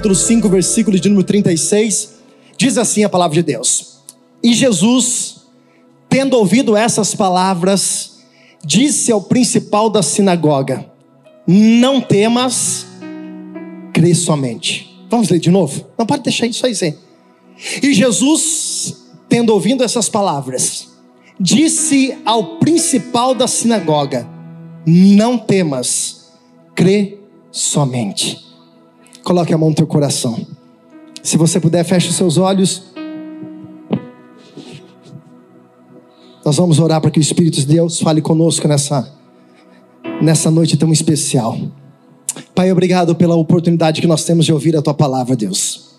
capítulo 5, versículo de número 36, diz assim a palavra de Deus: E Jesus, tendo ouvido essas palavras, disse ao principal da sinagoga: Não temas, crê somente. Vamos ler de novo? Não pode deixar isso aí, Zé. E Jesus, tendo ouvido essas palavras, disse ao principal da sinagoga: Não temas, crê somente. Coloque a mão no teu coração. Se você puder, feche os seus olhos. Nós vamos orar para que o Espírito de Deus fale conosco nessa, nessa noite tão especial. Pai, obrigado pela oportunidade que nós temos de ouvir a tua palavra, Deus.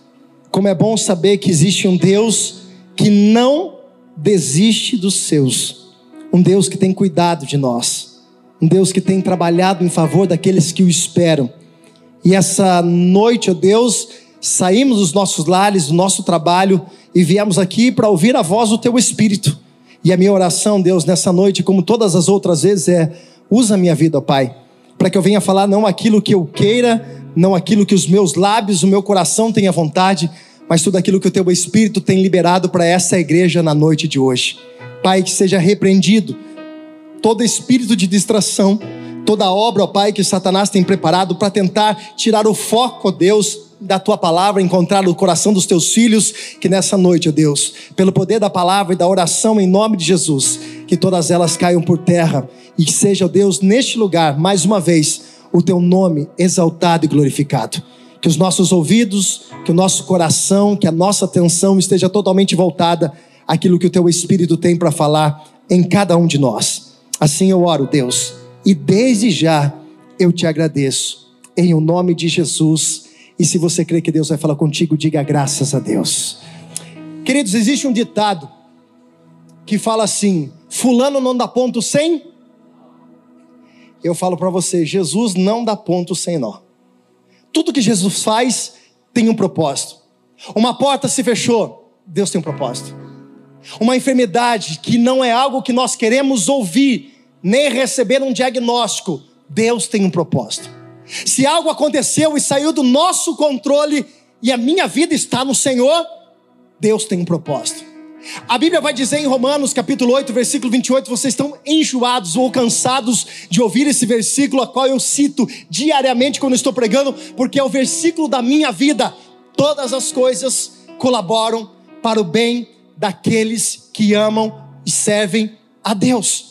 Como é bom saber que existe um Deus que não desiste dos seus, um Deus que tem cuidado de nós, um Deus que tem trabalhado em favor daqueles que o esperam. E essa noite, ó Deus, saímos dos nossos lares, do nosso trabalho e viemos aqui para ouvir a voz do teu Espírito. E a minha oração, Deus, nessa noite, como todas as outras vezes, é: usa a minha vida, Pai, para que eu venha falar não aquilo que eu queira, não aquilo que os meus lábios, o meu coração tenha vontade, mas tudo aquilo que o teu Espírito tem liberado para essa igreja na noite de hoje. Pai, que seja repreendido todo espírito de distração, toda obra, ó Pai, que Satanás tem preparado para tentar tirar o foco, ó Deus, da tua palavra, encontrar o coração dos teus filhos, que nessa noite, ó Deus, pelo poder da palavra e da oração em nome de Jesus, que todas elas caiam por terra e seja, ó Deus, neste lugar, mais uma vez, o teu nome exaltado e glorificado. Que os nossos ouvidos, que o nosso coração, que a nossa atenção esteja totalmente voltada àquilo que o teu Espírito tem para falar em cada um de nós. Assim eu oro, Deus, e desde já eu te agradeço, em o nome de Jesus. E se você crê que Deus vai falar contigo, diga graças a Deus. Queridos, existe um ditado que fala assim: Fulano não dá ponto sem. Eu falo para você, Jesus não dá ponto sem nó. Tudo que Jesus faz tem um propósito. Uma porta se fechou, Deus tem um propósito. Uma enfermidade que não é algo que nós queremos ouvir, nem receber um diagnóstico, Deus tem um propósito. Se algo aconteceu e saiu do nosso controle e a minha vida está no Senhor, Deus tem um propósito. A Bíblia vai dizer em Romanos capítulo 8, versículo 28, vocês estão enjoados ou cansados de ouvir esse versículo, a qual eu cito diariamente quando estou pregando, porque é o versículo da minha vida. Todas as coisas colaboram para o bem daqueles que amam e servem a Deus.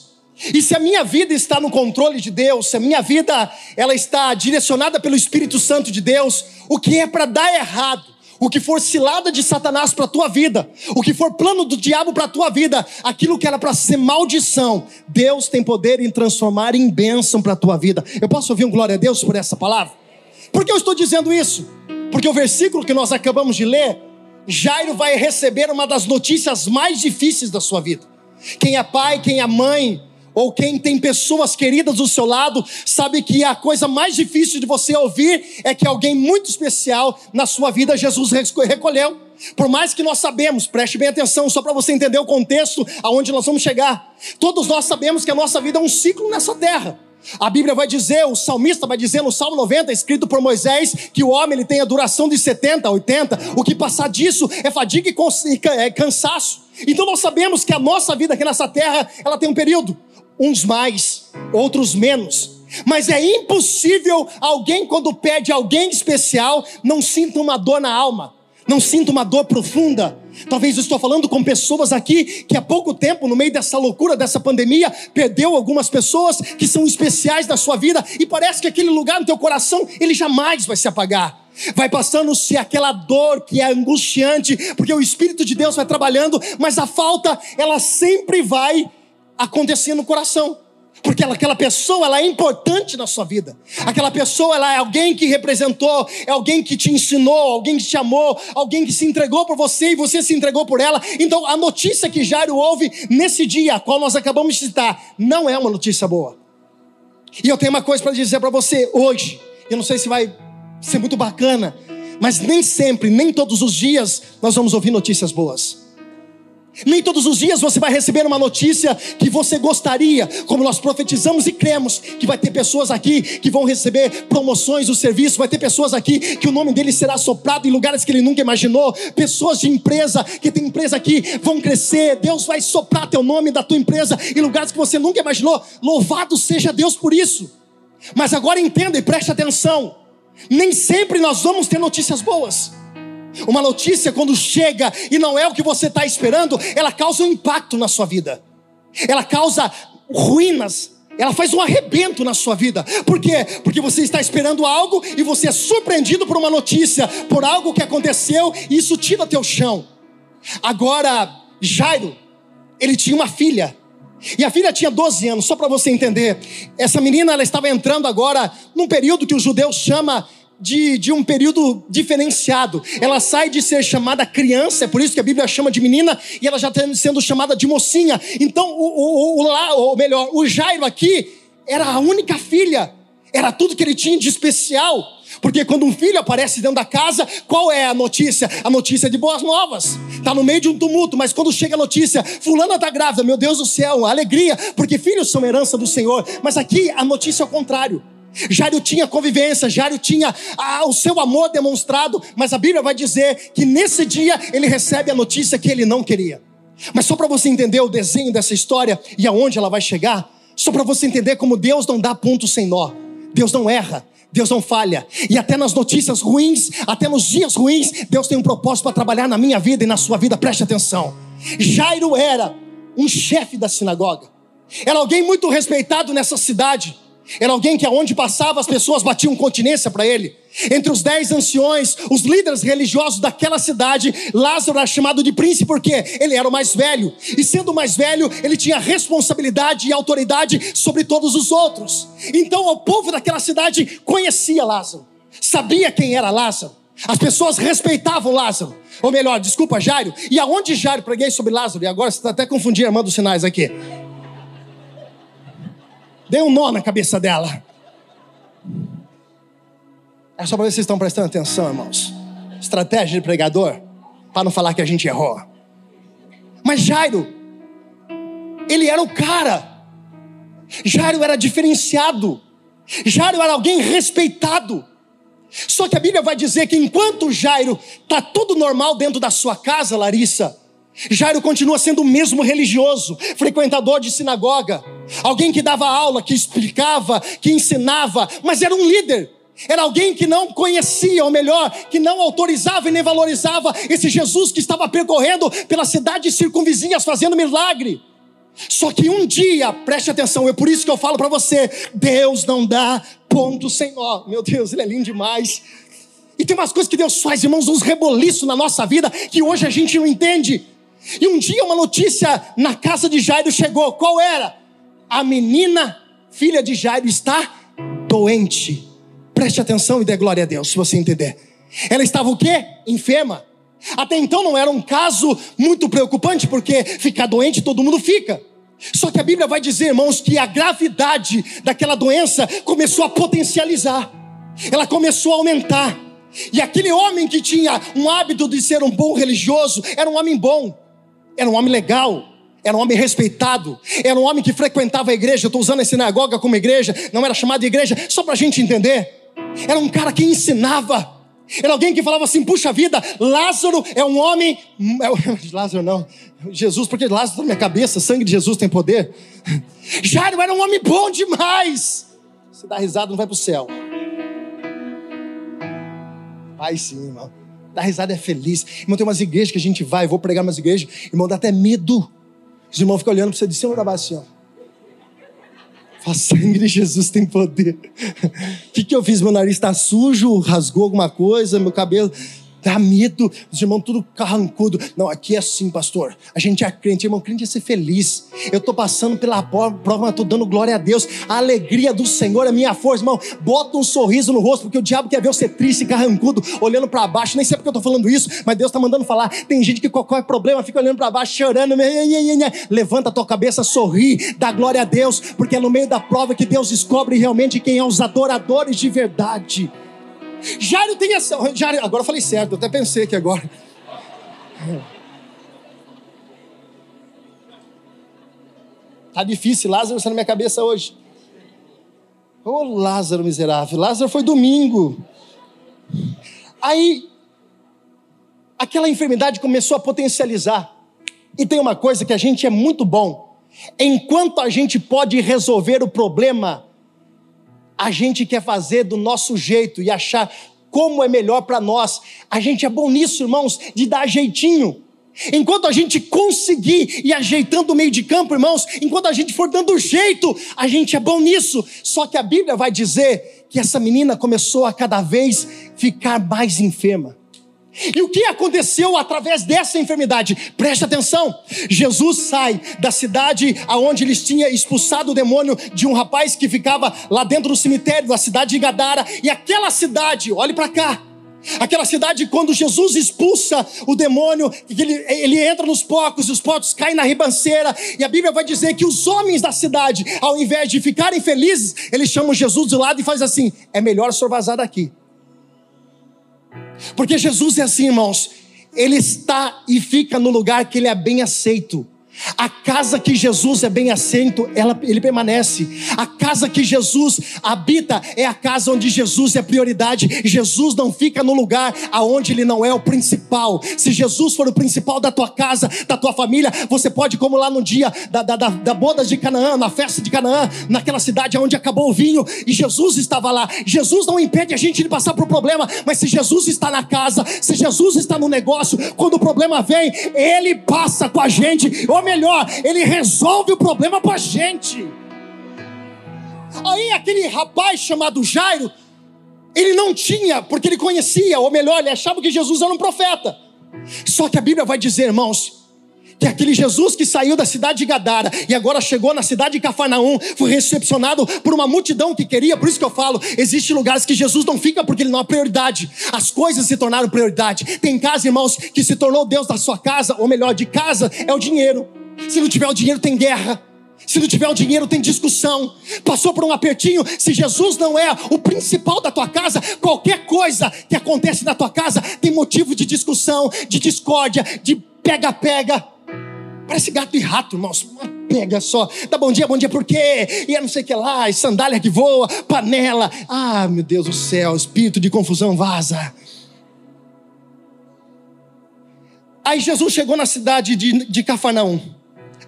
E se a minha vida está no controle de Deus, se a minha vida ela está direcionada pelo Espírito Santo de Deus, o que é para dar errado, o que for cilada de Satanás para a tua vida, o que for plano do diabo para a tua vida, aquilo que era para ser maldição, Deus tem poder em transformar em bênção para a tua vida. Eu posso ouvir um glória a Deus por essa palavra? Por que eu estou dizendo isso? Porque o versículo que nós acabamos de ler, Jairo vai receber uma das notícias mais difíceis da sua vida. Quem é pai, quem é mãe, ou quem tem pessoas queridas do seu lado, sabe que a coisa mais difícil de você ouvir é que alguém muito especial na sua vida Jesus recolheu. Por mais que nós sabemos, preste bem atenção, só para você entender o contexto aonde nós vamos chegar. Todos nós sabemos que a nossa vida é um ciclo nessa terra. A Bíblia vai dizer, o salmista vai dizer no Salmo 90, escrito por Moisés, que o homem ele tem a duração de 70, 80, o que passar disso é fadiga e é cansaço. Então nós sabemos que a nossa vida aqui nessa terra, ela tem um período uns mais, outros menos. Mas é impossível alguém, quando pede alguém especial, não sinta uma dor na alma, não sinta uma dor profunda. Talvez eu estou falando com pessoas aqui que há pouco tempo, no meio dessa loucura, dessa pandemia, perdeu algumas pessoas que são especiais da sua vida e parece que aquele lugar no teu coração, ele jamais vai se apagar. Vai passando-se aquela dor que é angustiante, porque o Espírito de Deus vai trabalhando, mas a falta, ela sempre vai acontecer no coração. Porque aquela pessoa ela é importante na sua vida. Aquela pessoa ela é alguém que representou, é alguém que te ensinou, alguém que te amou, alguém que se entregou por você e você se entregou por ela. Então a notícia que Jairo ouve nesse dia, a qual nós acabamos de citar, não é uma notícia boa. E eu tenho uma coisa para dizer para você hoje. Eu não sei se vai ser muito bacana, mas nem sempre, nem todos os dias nós vamos ouvir notícias boas. Nem todos os dias você vai receber uma notícia que você gostaria, como nós profetizamos e cremos que vai ter pessoas aqui que vão receber promoções do serviço, vai ter pessoas aqui que o nome dele será soprado em lugares que ele nunca imaginou, pessoas de empresa que tem empresa aqui vão crescer, Deus vai soprar teu nome da tua empresa em lugares que você nunca imaginou. Louvado seja Deus por isso. Mas agora entenda e preste atenção. Nem sempre nós vamos ter notícias boas. Uma notícia, quando chega e não é o que você está esperando, ela causa um impacto na sua vida, ela causa ruínas, ela faz um arrebento na sua vida. Por quê? Porque você está esperando algo e você é surpreendido por uma notícia, por algo que aconteceu e isso tira teu chão. Agora, Jairo, ele tinha uma filha. E a filha tinha 12 anos, só para você entender. Essa menina ela estava entrando agora num período que os judeus chama de, de um período diferenciado. Ela sai de ser chamada criança, é por isso que a Bíblia chama de menina, e ela já está sendo chamada de mocinha. Então, o, o, o, ou melhor, o Jairo aqui era a única filha, era tudo que ele tinha de especial. Porque quando um filho aparece dentro da casa, qual é a notícia? A notícia de boas novas. Está no meio de um tumulto, mas quando chega a notícia, fulana está grávida, meu Deus do céu, alegria, porque filhos são herança do Senhor. Mas aqui a notícia é o contrário. Jário tinha convivência, Jário tinha ah, o seu amor demonstrado, mas a Bíblia vai dizer que nesse dia ele recebe a notícia que ele não queria. Mas só para você entender o desenho dessa história e aonde ela vai chegar, só para você entender como Deus não dá ponto sem nó, Deus não erra, Deus não falha, e até nas notícias ruins, até nos dias ruins, Deus tem um propósito para trabalhar na minha vida e na sua vida, preste atenção. Jairo era um chefe da sinagoga, era alguém muito respeitado nessa cidade. Era alguém que aonde passava as pessoas batiam continência para ele. Entre os dez anciões, os líderes religiosos daquela cidade, Lázaro era chamado de príncipe porque ele era o mais velho. E sendo o mais velho, ele tinha responsabilidade e autoridade sobre todos os outros. Então o povo daquela cidade conhecia Lázaro, sabia quem era Lázaro. As pessoas respeitavam Lázaro. Ou melhor, desculpa, Jairo. E aonde Jairo preguei sobre Lázaro? E agora você está até confundindo a irmã dos sinais aqui. Dei um nó na cabeça dela. É só para ver se vocês estão prestando atenção, irmãos. Estratégia de pregador, para não falar que a gente errou. Mas Jairo, ele era o cara. Jairo era diferenciado. Jairo era alguém respeitado. Só que a Bíblia vai dizer que enquanto Jairo está tudo normal dentro da sua casa, Larissa, Jairo continua sendo o mesmo religioso, frequentador de sinagoga, alguém que dava aula, que explicava, que ensinava, mas era um líder. Era alguém que não conhecia, ou melhor, que não autorizava e nem valorizava esse Jesus que estava percorrendo pelas cidades circunvizinhas fazendo milagre. Só que um dia, preste atenção, é por isso que eu falo para você: Deus não dá ponto sem nó. Meu Deus, Ele é lindo demais. E tem umas coisas que Deus faz, irmãos, uns reboliços na nossa vida que hoje a gente não entende. E um dia uma notícia na casa de Jairo chegou. Qual era? A menina, filha de Jairo, está doente. Preste atenção e dê glória a Deus, se você entender. Ela estava o quê? Enferma. Até então não era um caso muito preocupante, porque ficar doente todo mundo fica. Só que a Bíblia vai dizer, irmãos, que a gravidade daquela doença começou a potencializar. Ela começou a aumentar. E aquele homem que tinha um hábito de ser um bom religioso, era um homem bom era um homem legal, era um homem respeitado, era um homem que frequentava a igreja. Estou usando a sinagoga como igreja, não era chamado de igreja, só para a gente entender. Era um cara que ensinava, era alguém que falava assim: puxa vida, Lázaro é um homem. É Lázaro não, Jesus, porque Lázaro está na minha cabeça, sangue de Jesus tem poder. Jairo era um homem bom demais. Você dá risada, não vai para o céu. Vai sim, irmão. Dar risada é feliz. Irmão, tem umas igrejas que a gente vai, vou pregar umas igrejas, irmão, dá até medo. Os irmãos ficam olhando para você de cima baixo assim, ó. Fala, sangue de Jesus tem poder. O que, que eu fiz? Meu nariz está sujo, rasgou alguma coisa, meu cabelo dá medo, os irmãos tudo carrancudo. Não, aqui é assim, pastor. A gente é crente, irmão, crente é ser feliz. Eu estou passando pela prova, mas estou dando glória a Deus. A alegria do Senhor é minha força, irmão. Bota um sorriso no rosto, porque o diabo quer ver você triste, carrancudo, olhando para baixo. Nem sei porque eu estou falando isso, mas Deus está mandando falar. Tem gente que qualquer problema fica olhando para baixo, chorando. Levanta a tua cabeça, sorri, dá glória a Deus, porque é no meio da prova que Deus descobre realmente quem é os adoradores de verdade. Jairo tem essa. Jairo, agora eu falei certo, eu até pensei que agora. Tá difícil, Lázaro está na minha cabeça hoje. Ô oh, Lázaro miserável, Lázaro foi domingo. Aí, aquela enfermidade começou a potencializar. E tem uma coisa que a gente é muito bom. Enquanto a gente pode resolver o problema, a gente quer fazer do nosso jeito e achar como é melhor para nós. A gente é bom nisso, irmãos, de dar jeitinho. Enquanto a gente conseguir ir ajeitando o meio de campo, irmãos, enquanto a gente for dando jeito, a gente é bom nisso. Só que a Bíblia vai dizer que essa menina começou a cada vez ficar mais enferma. E o que aconteceu através dessa enfermidade? Preste atenção. Jesus sai da cidade aonde eles tinham expulsado o demônio de um rapaz que ficava lá dentro do cemitério da cidade de Gadara, e aquela cidade, olhe para cá, Aquela cidade, quando Jesus expulsa o demônio, ele, ele entra nos pocos, os potes caem na ribanceira, e a Bíblia vai dizer que os homens da cidade, ao invés de ficarem felizes, eles chamam Jesus do lado e faz assim: é melhor o senhor vazar daqui. Porque Jesus é assim, irmãos, ele está e fica no lugar que ele é bem aceito. A casa que Jesus é bem assento, ela, ele permanece. A casa que Jesus habita é a casa onde Jesus é prioridade. Jesus não fica no lugar aonde ele não é o principal. Se Jesus for o principal da tua casa, da tua família, você pode, como lá no dia da, da, da, da boda de Canaã, na festa de Canaã, naquela cidade onde acabou o vinho, e Jesus estava lá. Jesus não impede a gente de passar por problema, mas se Jesus está na casa, se Jesus está no negócio, quando o problema vem, ele passa com a gente. Ou melhor, ele resolve o problema para a gente. Aí aquele rapaz chamado Jairo, ele não tinha, porque ele conhecia, ou melhor, ele achava que Jesus era um profeta. Só que a Bíblia vai dizer, irmãos, que aquele Jesus que saiu da cidade de Gadara e agora chegou na cidade de Cafarnaum, foi recepcionado por uma multidão que queria, por isso que eu falo, existem lugares que Jesus não fica porque ele não é prioridade. As coisas se tornaram prioridade. Tem casa, irmãos, que se tornou Deus da sua casa, ou melhor, de casa é o dinheiro. Se não tiver o dinheiro, tem guerra. Se não tiver o dinheiro, tem discussão. Passou por um apertinho. Se Jesus não é o principal da tua casa, qualquer coisa que acontece na tua casa tem motivo de discussão, de discórdia, de pega-pega. Parece gato e rato, irmãos. Uma pega só. Dá bom dia, bom dia por quê? E é não sei o que lá, e sandália que voa, panela. Ah, meu Deus do céu, espírito de confusão vaza. Aí Jesus chegou na cidade de, de Cafarnaum.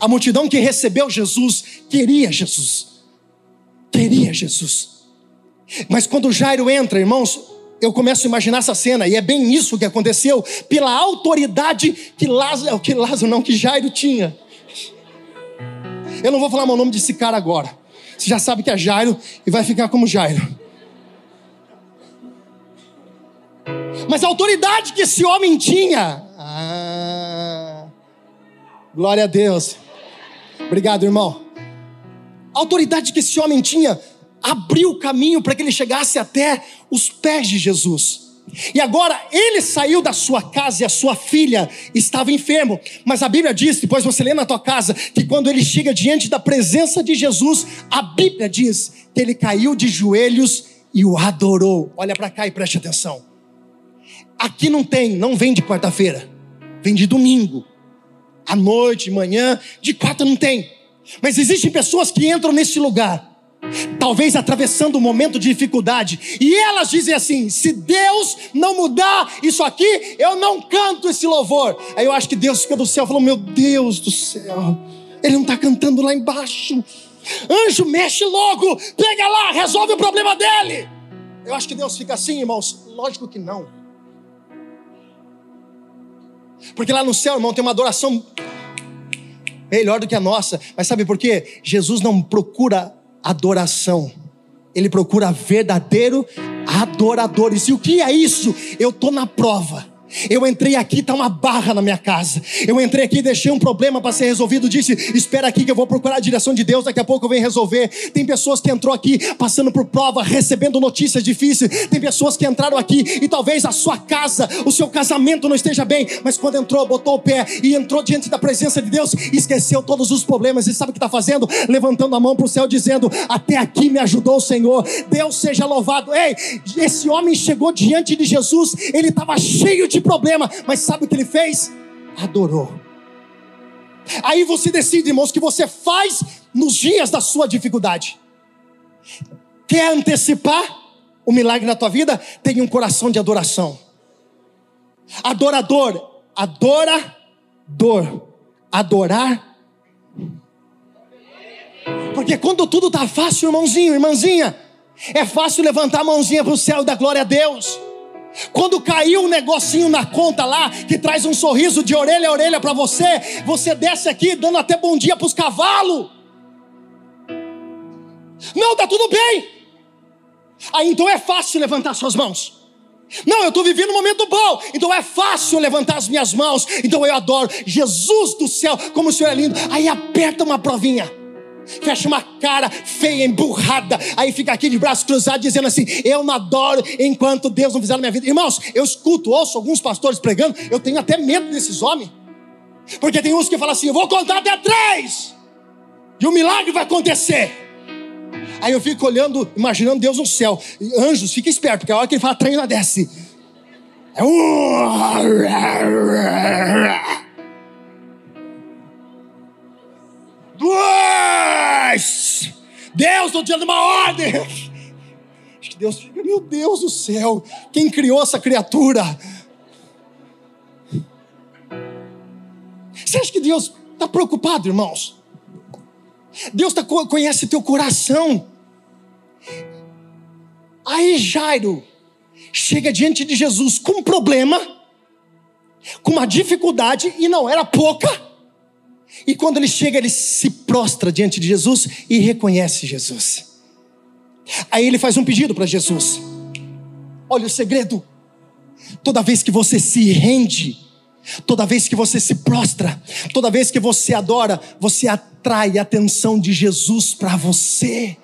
A multidão que recebeu Jesus queria Jesus. Queria Jesus. Mas quando Jairo entra, irmãos, eu começo a imaginar essa cena, e é bem isso que aconteceu, pela autoridade que Lázaro, que Lázaro não, que Jairo tinha. Eu não vou falar o nome desse cara agora. Você já sabe que é Jairo e vai ficar como Jairo. Mas a autoridade que esse homem tinha. Ah, glória a Deus. Obrigado, irmão. A autoridade que esse homem tinha abriu o caminho para que ele chegasse até os pés de Jesus. E agora ele saiu da sua casa e a sua filha estava enfermo. Mas a Bíblia diz, depois você lê na tua casa, que quando ele chega diante da presença de Jesus, a Bíblia diz que ele caiu de joelhos e o adorou. Olha para cá e preste atenção. Aqui não tem, não vem de quarta-feira, vem de domingo à noite, manhã, de quarta não tem. Mas existem pessoas que entram nesse lugar, talvez atravessando um momento de dificuldade, e elas dizem assim: se Deus não mudar isso aqui, eu não canto esse louvor. Aí eu acho que Deus fica do céu falando: meu Deus do céu, ele não está cantando lá embaixo. Anjo, mexe logo, pega lá, resolve o problema dele. Eu acho que Deus fica assim, irmãos. Lógico que não. Porque lá no céu, irmão, tem uma adoração melhor do que a nossa. Mas sabe por quê? Jesus não procura adoração. Ele procura verdadeiro adoradores. E o que é isso? Eu estou na prova. Eu entrei aqui, está uma barra na minha casa. Eu entrei aqui, deixei um problema para ser resolvido. Disse: Espera aqui que eu vou procurar a direção de Deus. Daqui a pouco eu venho resolver. Tem pessoas que entrou aqui passando por prova, recebendo notícias difíceis. Tem pessoas que entraram aqui e talvez a sua casa, o seu casamento não esteja bem. Mas quando entrou, botou o pé e entrou diante da presença de Deus, esqueceu todos os problemas. E sabe o que está fazendo? Levantando a mão para o céu, dizendo: Até aqui me ajudou o Senhor. Deus seja louvado. Ei, esse homem chegou diante de Jesus. Ele estava cheio de problema, mas sabe o que ele fez? Adorou. Aí você decide, irmãos, que você faz nos dias da sua dificuldade. Quer antecipar o milagre na tua vida? Tenha um coração de adoração. Adorador, adorador, adorar. Porque quando tudo está fácil, irmãozinho, irmãzinha, é fácil levantar a mãozinha para o céu e dar glória a Deus. Quando caiu um negocinho na conta lá, que traz um sorriso de orelha a orelha para você, você desce aqui dando até bom dia para os cavalos. Não, tá tudo bem. Aí então é fácil levantar suas mãos. Não, eu estou vivendo um momento bom, então é fácil levantar as minhas mãos. Então eu adoro Jesus do céu, como o Senhor é lindo. Aí aperta uma provinha fecha uma cara feia, emburrada, aí fica aqui de braços cruzados dizendo assim: Eu não adoro enquanto Deus não fizer na minha vida. Irmãos, eu escuto, ouço alguns pastores pregando, eu tenho até medo desses homens, porque tem uns que falam assim: Eu vou contar até três, e o milagre vai acontecer. Aí eu fico olhando, imaginando Deus no céu, anjos, fica esperto, porque a hora que ele fala três, ela desce. É Dois! Deus, estou dando uma ordem. Acho que Deus fica, meu Deus do céu, quem criou essa criatura? Você acha que Deus está preocupado, irmãos? Deus tá, conhece teu coração. Aí Jairo chega diante de Jesus com um problema, com uma dificuldade, e não era pouca. E quando ele chega, ele se prostra diante de Jesus e reconhece Jesus. Aí ele faz um pedido para Jesus. Olha o segredo. Toda vez que você se rende, toda vez que você se prostra, toda vez que você adora, você atrai a atenção de Jesus para você.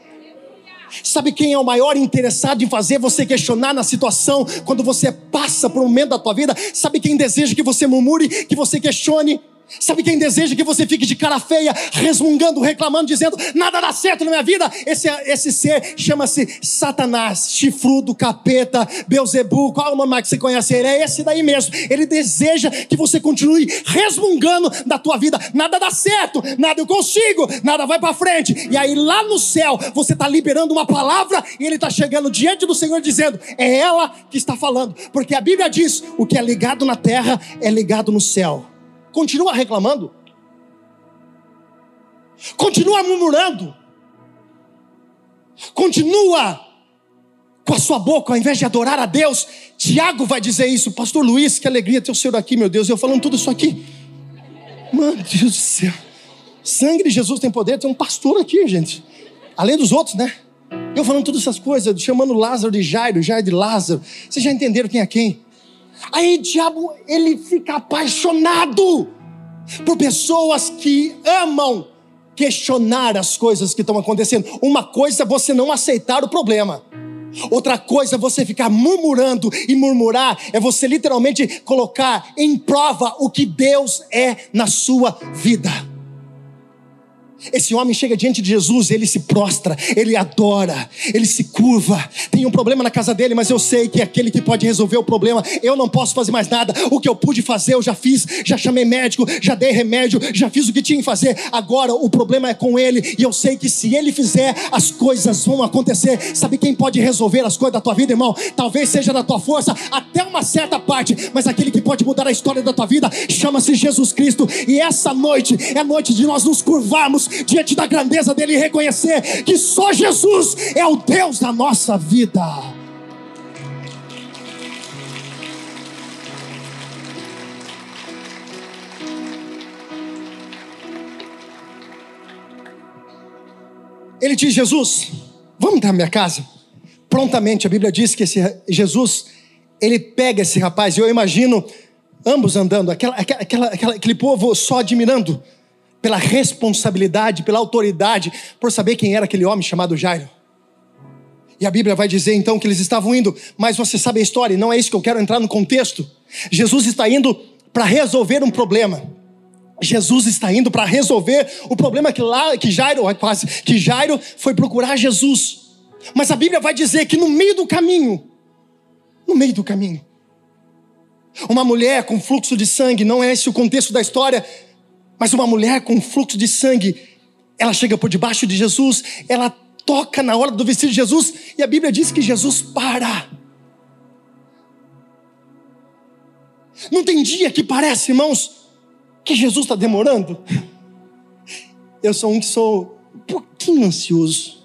Sabe quem é o maior interessado em fazer você questionar na situação quando você passa por um momento da tua vida? Sabe quem deseja que você murmure, que você questione? Sabe quem deseja que você fique de cara feia, resmungando, reclamando, dizendo nada dá certo na minha vida? Esse, esse ser chama-se Satanás, chifrudo, capeta, Beuzebu, qual é o nome mais que você conhece? Ele é esse daí mesmo. Ele deseja que você continue resmungando da tua vida. Nada dá certo, nada eu consigo, nada vai para frente. E aí lá no céu você está liberando uma palavra e ele está chegando diante do Senhor dizendo: é ela que está falando, porque a Bíblia diz: o que é ligado na terra é ligado no céu continua reclamando, continua murmurando, continua com a sua boca, ao invés de adorar a Deus, Tiago vai dizer isso, Pastor Luiz, que alegria ter o Senhor aqui, meu Deus, eu falando tudo isso aqui. Mano, Deus do céu. Sangue de Jesus tem poder, tem um pastor aqui, gente. Além dos outros, né? Eu falando todas essas coisas, chamando Lázaro de Jairo, Jairo de Lázaro. Vocês já entenderam quem é quem? Aí o diabo, ele fica apaixonado por pessoas que amam questionar as coisas que estão acontecendo. Uma coisa é você não aceitar o problema. Outra coisa é você ficar murmurando e murmurar é você literalmente colocar em prova o que Deus é na sua vida. Esse homem chega diante de Jesus, ele se prostra, ele adora, ele se curva. Tem um problema na casa dele, mas eu sei que é aquele que pode resolver o problema. Eu não posso fazer mais nada. O que eu pude fazer, eu já fiz. Já chamei médico, já dei remédio, já fiz o que tinha que fazer. Agora o problema é com ele, e eu sei que se ele fizer, as coisas vão acontecer. Sabe quem pode resolver as coisas da tua vida, irmão? Talvez seja da tua força, até uma certa parte, mas aquele que pode mudar a história da tua vida chama-se Jesus Cristo. E essa noite é noite de nós nos curvarmos diante da grandeza dele e reconhecer que só Jesus é o Deus da nossa vida. Ele diz: Jesus, vamos na minha casa? Prontamente, a Bíblia diz que esse Jesus, ele pega esse rapaz, e eu imagino ambos andando, aquela, aquela, aquela, aquele povo só admirando pela responsabilidade, pela autoridade, por saber quem era aquele homem chamado Jairo. E a Bíblia vai dizer então que eles estavam indo, mas você sabe a história, não é isso que eu quero entrar no contexto. Jesus está indo para resolver um problema. Jesus está indo para resolver o problema que lá, que Jairo, quase, que Jairo foi procurar Jesus. Mas a Bíblia vai dizer que no meio do caminho, no meio do caminho, uma mulher com fluxo de sangue, não é esse o contexto da história, mas uma mulher com fluxo de sangue, ela chega por debaixo de Jesus, ela toca na hora do vestido de Jesus, e a Bíblia diz que Jesus para. Não tem dia que parece, irmãos, que Jesus está demorando. Eu sou um que sou um pouquinho ansioso.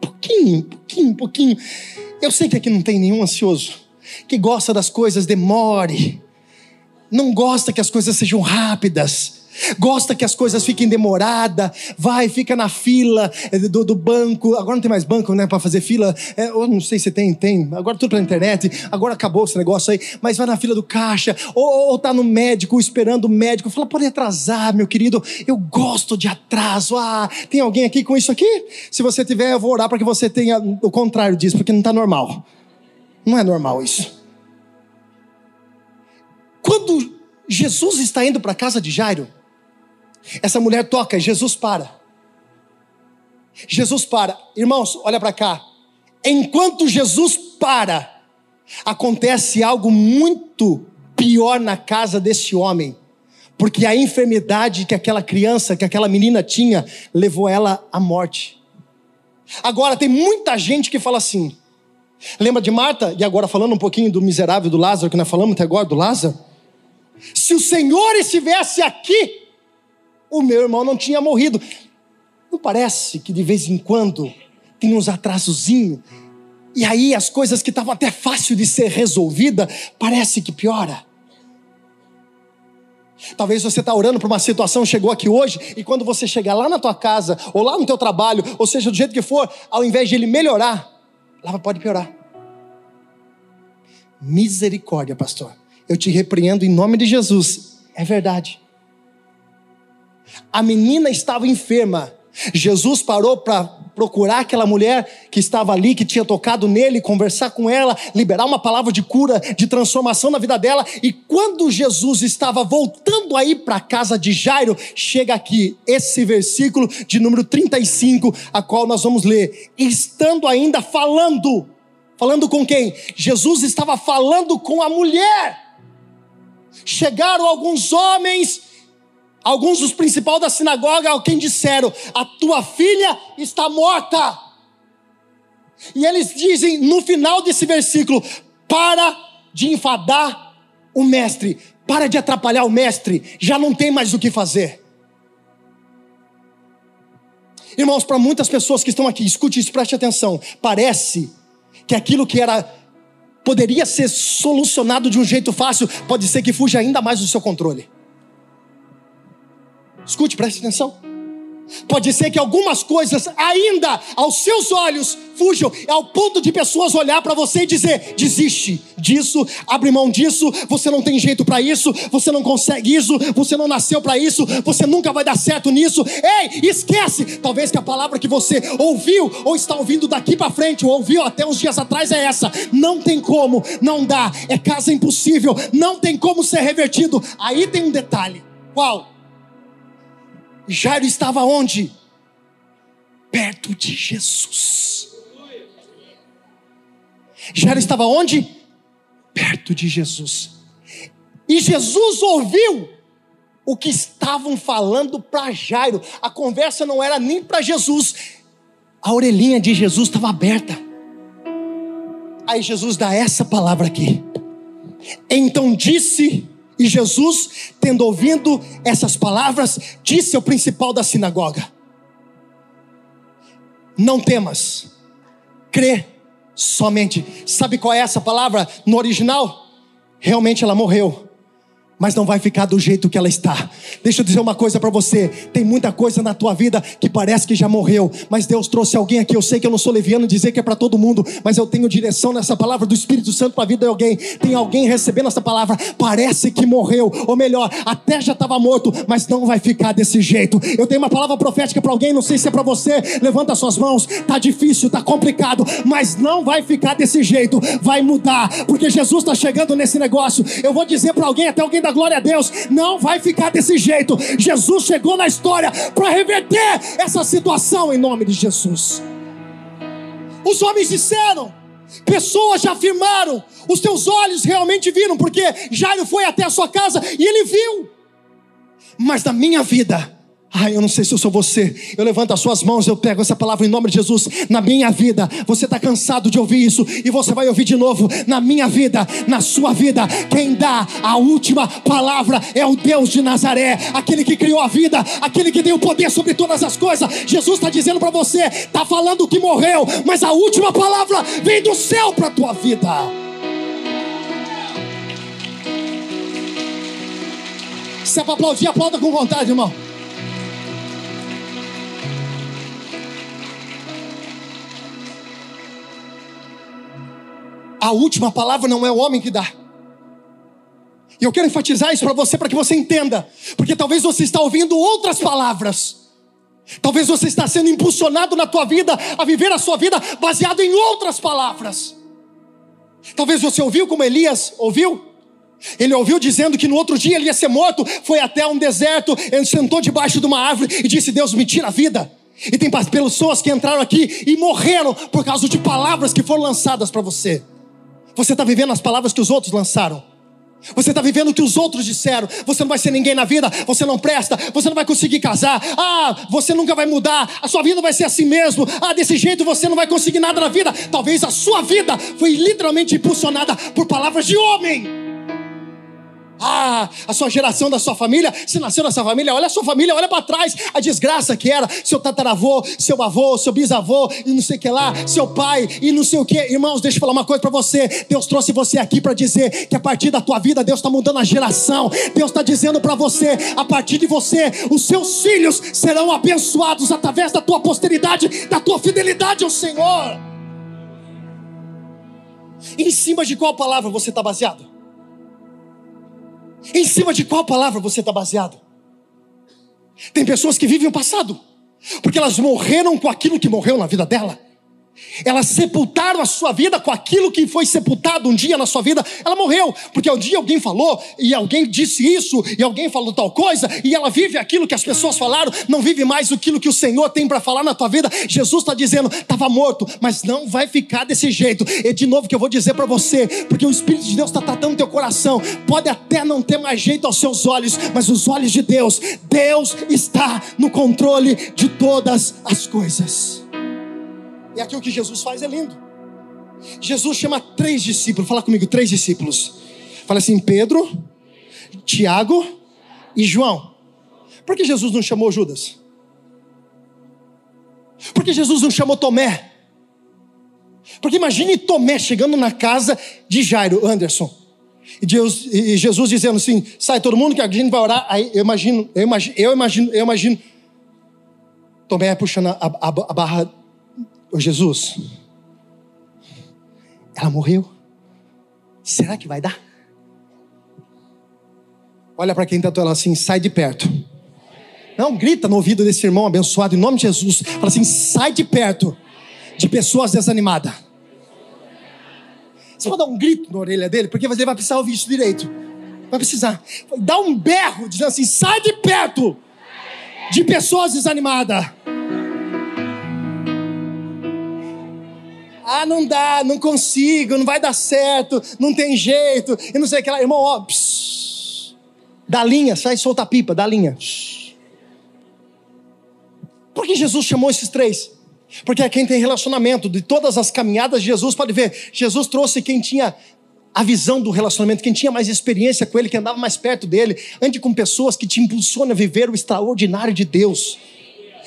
Pouquinho, pouquinho, pouquinho. Eu sei que aqui não tem nenhum ansioso que gosta das coisas demore, não gosta que as coisas sejam rápidas gosta que as coisas fiquem demoradas, vai, fica na fila eh, do, do banco. Agora não tem mais banco, né, para fazer fila. É, eu não sei se tem, tem. Agora tudo pela internet. Agora acabou esse negócio aí. Mas vai na fila do caixa, ou, ou tá no médico esperando o médico. Fala, pode atrasar, meu querido. Eu gosto de atraso. Ah, tem alguém aqui com isso aqui? Se você tiver, eu vou orar para que você tenha o contrário disso, porque não está normal. Não é normal isso. Quando Jesus está indo para a casa de Jairo, essa mulher toca, Jesus para. Jesus para. Irmãos, olha para cá. Enquanto Jesus para, acontece algo muito pior na casa desse homem. Porque a enfermidade que aquela criança, que aquela menina tinha, levou ela à morte. Agora, tem muita gente que fala assim. Lembra de Marta? E agora falando um pouquinho do miserável do Lázaro, que nós falamos até agora do Lázaro. Se o Senhor estivesse aqui, o meu irmão não tinha morrido. Não parece que de vez em quando tem uns atrasozinhos e aí as coisas que estavam até fácil de ser resolvida parece que piora. Talvez você está orando para uma situação, chegou aqui hoje, e quando você chegar lá na tua casa, ou lá no teu trabalho, ou seja, do jeito que for, ao invés de ele melhorar, lá pode piorar. Misericórdia, pastor. Eu te repreendo em nome de Jesus. É verdade. A menina estava enferma. Jesus parou para procurar aquela mulher que estava ali, que tinha tocado nele, conversar com ela, liberar uma palavra de cura, de transformação na vida dela. E quando Jesus estava voltando aí para a casa de Jairo, chega aqui esse versículo de número 35, a qual nós vamos ler. Estando ainda falando, falando com quem? Jesus estava falando com a mulher. Chegaram alguns homens Alguns dos principais da sinagoga, alguém disseram: A tua filha está morta. E eles dizem no final desse versículo: Para de enfadar o mestre, para de atrapalhar o mestre, já não tem mais o que fazer. Irmãos, para muitas pessoas que estão aqui, escute isso, preste atenção. Parece que aquilo que era poderia ser solucionado de um jeito fácil, pode ser que fuja ainda mais do seu controle. Escute, preste atenção. Pode ser que algumas coisas ainda aos seus olhos fujam ao ponto de pessoas olhar para você e dizer: desiste disso, abre mão disso, você não tem jeito para isso, você não consegue isso, você não nasceu para isso, você nunca vai dar certo nisso. Ei, esquece! Talvez que a palavra que você ouviu ou está ouvindo daqui para frente, ou ouviu até uns dias atrás é essa: não tem como, não dá, é casa impossível, não tem como ser revertido. Aí tem um detalhe: qual? Jairo estava onde? Perto de Jesus. Jairo estava onde? Perto de Jesus. E Jesus ouviu o que estavam falando para Jairo. A conversa não era nem para Jesus. A orelhinha de Jesus estava aberta. Aí Jesus dá essa palavra aqui. Então disse e Jesus, tendo ouvido essas palavras, disse ao principal da sinagoga: Não temas, crê somente. Sabe qual é essa palavra no original? Realmente ela morreu mas não vai ficar do jeito que ela está. Deixa eu dizer uma coisa para você: tem muita coisa na tua vida que parece que já morreu, mas Deus trouxe alguém aqui. Eu sei que eu não sou leviano dizer que é para todo mundo, mas eu tenho direção nessa palavra do Espírito Santo para a vida de alguém. Tem alguém recebendo essa palavra, parece que morreu, ou melhor, até já estava morto, mas não vai ficar desse jeito. Eu tenho uma palavra profética para alguém, não sei se é para você. Levanta suas mãos. Tá difícil, tá complicado, mas não vai ficar desse jeito. Vai mudar, porque Jesus está chegando nesse negócio. Eu vou dizer para alguém, até alguém da glória a Deus, não vai ficar desse jeito. Jesus chegou na história para reverter essa situação em nome de Jesus. Os homens disseram, pessoas já afirmaram, os teus olhos realmente viram, porque Jairo foi até a sua casa e ele viu. Mas na minha vida, Ai, eu não sei se eu sou você. Eu levanto as suas mãos, eu pego essa palavra em nome de Jesus na minha vida. Você está cansado de ouvir isso e você vai ouvir de novo na minha vida, na sua vida. Quem dá a última palavra é o Deus de Nazaré, aquele que criou a vida, aquele que tem o poder sobre todas as coisas. Jesus está dizendo para você, está falando que morreu, mas a última palavra vem do céu para a tua vida. Se é para aplaudir, aplauda com vontade, irmão. A última palavra não é o homem que dá. E eu quero enfatizar isso para você, para que você entenda. Porque talvez você está ouvindo outras palavras. Talvez você está sendo impulsionado na tua vida a viver a sua vida baseado em outras palavras. Talvez você ouviu como Elias ouviu. Ele ouviu dizendo que no outro dia ele ia ser morto, foi até um deserto, ele sentou debaixo de uma árvore e disse: Deus, me tira a vida. E tem pessoas que entraram aqui e morreram por causa de palavras que foram lançadas para você. Você está vivendo as palavras que os outros lançaram. Você está vivendo o que os outros disseram. Você não vai ser ninguém na vida. Você não presta. Você não vai conseguir casar. Ah, você nunca vai mudar. A sua vida vai ser assim mesmo. Ah, desse jeito você não vai conseguir nada na vida. Talvez a sua vida foi literalmente impulsionada por palavras de homem. Ah, a sua geração da sua família, se nasceu nessa família, olha a sua família, olha para trás, a desgraça que era, seu tataravô, seu avô, seu bisavô, e não sei o que lá, seu pai, e não sei o que. Irmãos, deixa eu falar uma coisa para você. Deus trouxe você aqui para dizer que a partir da tua vida, Deus está mudando a geração. Deus está dizendo para você, a partir de você, os seus filhos serão abençoados através da tua posteridade, da tua fidelidade ao Senhor. Em cima de qual palavra você está baseado? Em cima de qual palavra você está baseado? Tem pessoas que vivem o passado, porque elas morreram com aquilo que morreu na vida dela. Elas sepultaram a sua vida com aquilo que foi sepultado um dia na sua vida. Ela morreu, porque um dia alguém falou, e alguém disse isso, e alguém falou tal coisa, e ela vive aquilo que as pessoas falaram, não vive mais aquilo que o Senhor tem para falar na tua vida. Jesus está dizendo, estava morto, mas não vai ficar desse jeito. E de novo que eu vou dizer para você, porque o Espírito de Deus está tratando teu coração. Pode até não ter mais jeito aos seus olhos, mas os olhos de Deus, Deus está no controle de todas as coisas. E aqui o que Jesus faz é lindo. Jesus chama três discípulos, fala comigo, três discípulos. Fala assim: Pedro, Tiago e João. Por que Jesus não chamou Judas? Por que Jesus não chamou Tomé? Porque imagine Tomé chegando na casa de Jairo, Anderson. E, Deus, e Jesus dizendo assim: sai todo mundo que a gente vai orar. Aí eu imagino, eu imagino, eu imagino, eu imagino Tomé puxando a, a, a barra Ô Jesus, ela morreu. Será que vai dar? Olha para quem está ela assim, sai de perto. Não, grita no ouvido desse irmão abençoado em nome de Jesus. Fala assim, sai de perto de pessoas desanimadas. Você pode dar um grito na orelha dele, porque ele vai precisar ouvir isso direito. Vai precisar. Dá um berro, dizendo assim: sai de perto de pessoas desanimadas. Ah, não dá, não consigo, não vai dar certo, não tem jeito, e não sei o que lá. Irmão, ó, pss, dá linha, sai solta a pipa, dá linha. Por que Jesus chamou esses três? Porque é quem tem relacionamento, de todas as caminhadas de Jesus, pode ver, Jesus trouxe quem tinha a visão do relacionamento, quem tinha mais experiência com ele, quem andava mais perto dele, ande com pessoas que te impulsionam a viver o extraordinário de Deus.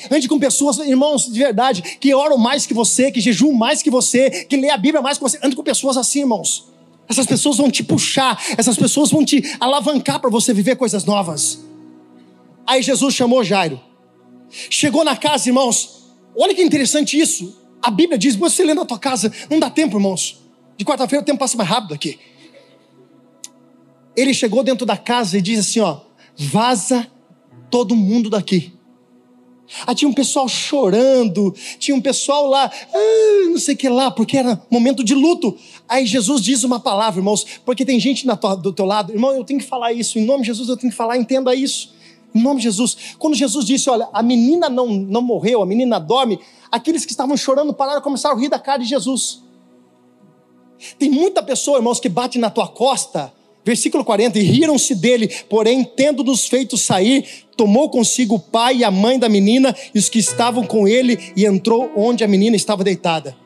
Ande com pessoas, irmãos, de verdade, que oram mais que você, que jejuam mais que você, que lê a Bíblia mais que você. Ande com pessoas assim, irmãos. Essas pessoas vão te puxar, essas pessoas vão te alavancar para você viver coisas novas. Aí Jesus chamou Jairo. Chegou na casa, irmãos. Olha que interessante isso. A Bíblia diz: você lê na tua casa, não dá tempo, irmãos. De quarta-feira o tempo passa mais rápido aqui. Ele chegou dentro da casa e diz assim: ó, vaza todo mundo daqui. Aí tinha um pessoal chorando, tinha um pessoal lá, ah, não sei o que lá, porque era momento de luto. Aí Jesus diz uma palavra, irmãos, porque tem gente tua, do teu lado, irmão, eu tenho que falar isso, em nome de Jesus eu tenho que falar, entenda isso. Em nome de Jesus. Quando Jesus disse, olha, a menina não, não morreu, a menina dorme, aqueles que estavam chorando pararam e começaram a rir da cara de Jesus. Tem muita pessoa, irmãos, que bate na tua costa, versículo 40, e riram-se dele, porém, tendo-nos feito sair, tomou consigo o pai e a mãe da menina e os que estavam com ele e entrou onde a menina estava deitada.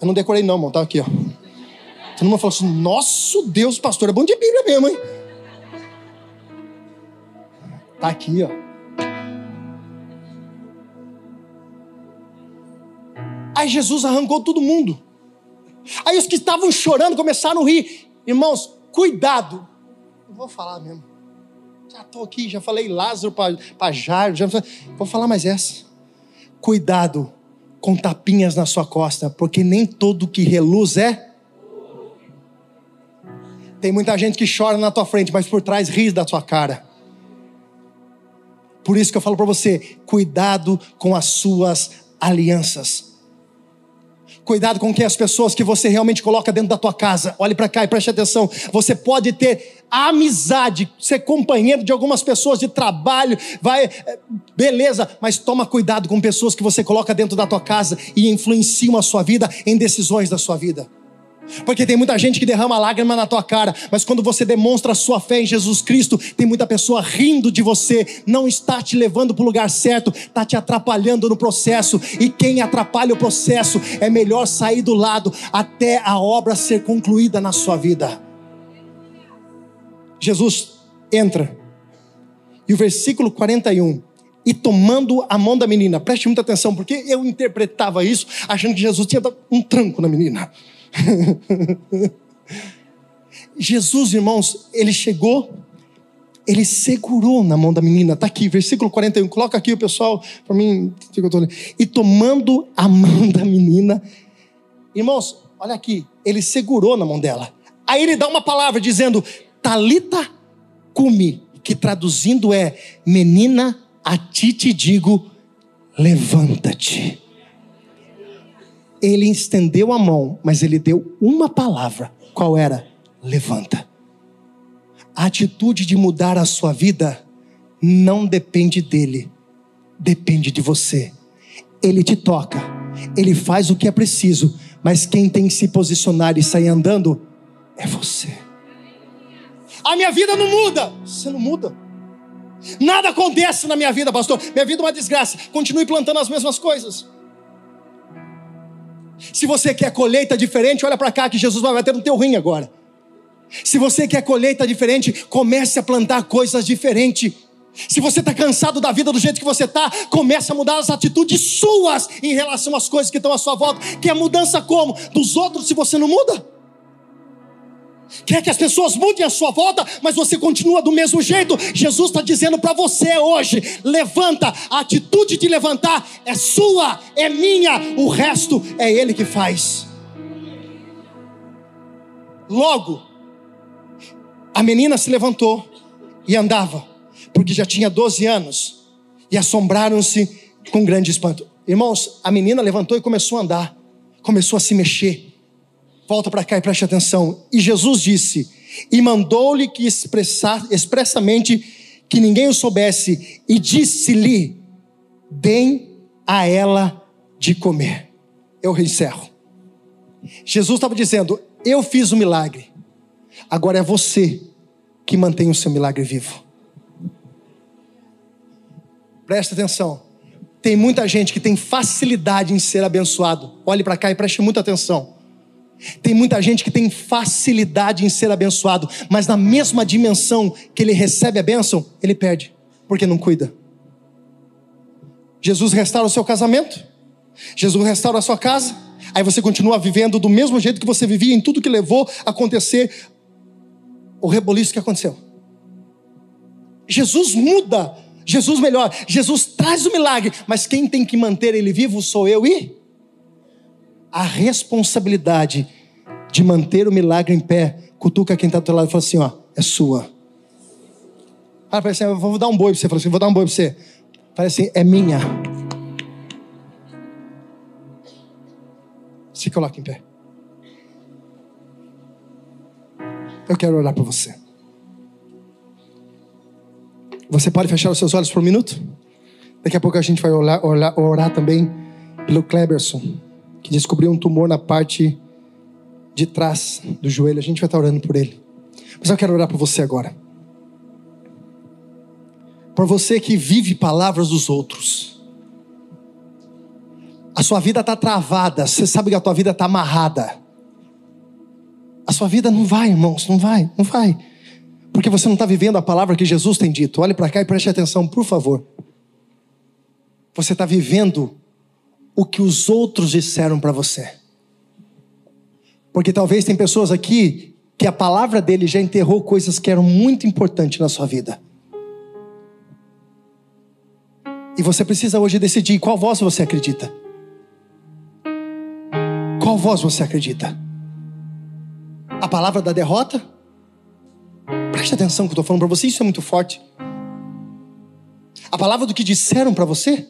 Eu não decorei não, irmão, tá aqui, ó. Todo mundo falou assim: Nosso Deus, pastor, é bom de Bíblia mesmo, hein? Tá aqui, ó. Aí Jesus arrancou todo mundo. Aí os que estavam chorando começaram a rir. Irmãos, cuidado. Não vou falar mesmo. Já estou aqui, já falei Lázaro para Jairo, já vou falar mais essa. Cuidado com tapinhas na sua costa, porque nem todo que reluz é. Tem muita gente que chora na tua frente, mas por trás ri da tua cara. Por isso que eu falo para você: cuidado com as suas alianças. Cuidado com que as pessoas que você realmente coloca dentro da tua casa. Olhe para cá e preste atenção. Você pode ter amizade, ser companheiro de algumas pessoas de trabalho, vai, é, beleza, mas toma cuidado com pessoas que você coloca dentro da tua casa e influenciam a sua vida em decisões da sua vida. Porque tem muita gente que derrama lágrima na tua cara, mas quando você demonstra a sua fé em Jesus Cristo, tem muita pessoa rindo de você, não está te levando para o lugar certo, está te atrapalhando no processo. E quem atrapalha o processo é melhor sair do lado até a obra ser concluída na sua vida. Jesus entra, e o versículo 41 e tomando a mão da menina. Preste muita atenção, porque eu interpretava isso achando que Jesus tinha dado um tranco na menina. Jesus, irmãos, ele chegou, ele segurou na mão da menina, está aqui, versículo 41, coloca aqui o pessoal, para mim, e tomando a mão da menina, irmãos, olha aqui, ele segurou na mão dela, aí ele dá uma palavra dizendo, Talita cumi, que traduzindo é, menina, a ti te digo, levanta-te ele estendeu a mão, mas ele deu uma palavra. Qual era? Levanta. A atitude de mudar a sua vida não depende dele, depende de você. Ele te toca, ele faz o que é preciso, mas quem tem que se posicionar e sair andando é você. A minha vida não muda, você não muda. Nada acontece na minha vida, pastor. Minha vida é uma desgraça. Continue plantando as mesmas coisas. Se você quer colheita diferente, olha para cá que Jesus vai bater no teu rim agora. Se você quer colheita diferente, comece a plantar coisas diferentes. Se você está cansado da vida do jeito que você está, comece a mudar as atitudes suas em relação às coisas que estão à sua volta. Que é mudança como? Dos outros se você não muda? Quer que as pessoas mudem a sua volta, mas você continua do mesmo jeito. Jesus está dizendo para você hoje: levanta, a atitude de levantar é sua, é minha, o resto é Ele que faz. Logo, a menina se levantou e andava, porque já tinha 12 anos, e assombraram-se com grande espanto. Irmãos, a menina levantou e começou a andar, começou a se mexer Volta para cá e preste atenção. E Jesus disse: E mandou-lhe que expressar, expressamente que ninguém o soubesse, e disse-lhe: Deem a ela de comer. Eu encerro. Jesus estava dizendo: Eu fiz o milagre, agora é você que mantém o seu milagre vivo. Presta atenção. Tem muita gente que tem facilidade em ser abençoado. Olhe para cá e preste muita atenção. Tem muita gente que tem facilidade em ser abençoado, mas na mesma dimensão que ele recebe a bênção, ele perde, porque não cuida. Jesus restaura o seu casamento, Jesus restaura a sua casa, aí você continua vivendo do mesmo jeito que você vivia em tudo que levou a acontecer o reboliço que aconteceu. Jesus muda, Jesus melhora, Jesus traz o milagre, mas quem tem que manter ele vivo sou eu e a responsabilidade de manter o milagre em pé, cutuca quem está do teu lado e fala assim: ó, é sua. Ah, parece assim, vou dar um boi para você. Fala assim, vou dar um boi para você. Parece assim, é minha. Se coloca em pé. Eu quero orar para você. Você pode fechar os seus olhos por um minuto? Daqui a pouco a gente vai orar, orar, orar também pelo Kleberson descobriu um tumor na parte de trás do joelho. A gente vai estar orando por ele. Mas eu quero orar por você agora. Para você que vive palavras dos outros. A sua vida está travada, você sabe que a tua vida está amarrada. A sua vida não vai, irmãos, não vai, não vai. Porque você não está vivendo a palavra que Jesus tem dito. Olhe para cá e preste atenção, por favor. Você está vivendo o que os outros disseram para você. Porque talvez tem pessoas aqui que a palavra dele já enterrou coisas que eram muito importantes na sua vida. E você precisa hoje decidir qual voz você acredita. Qual voz você acredita? A palavra da derrota? Preste atenção que eu estou falando para você, isso é muito forte. A palavra do que disseram para você?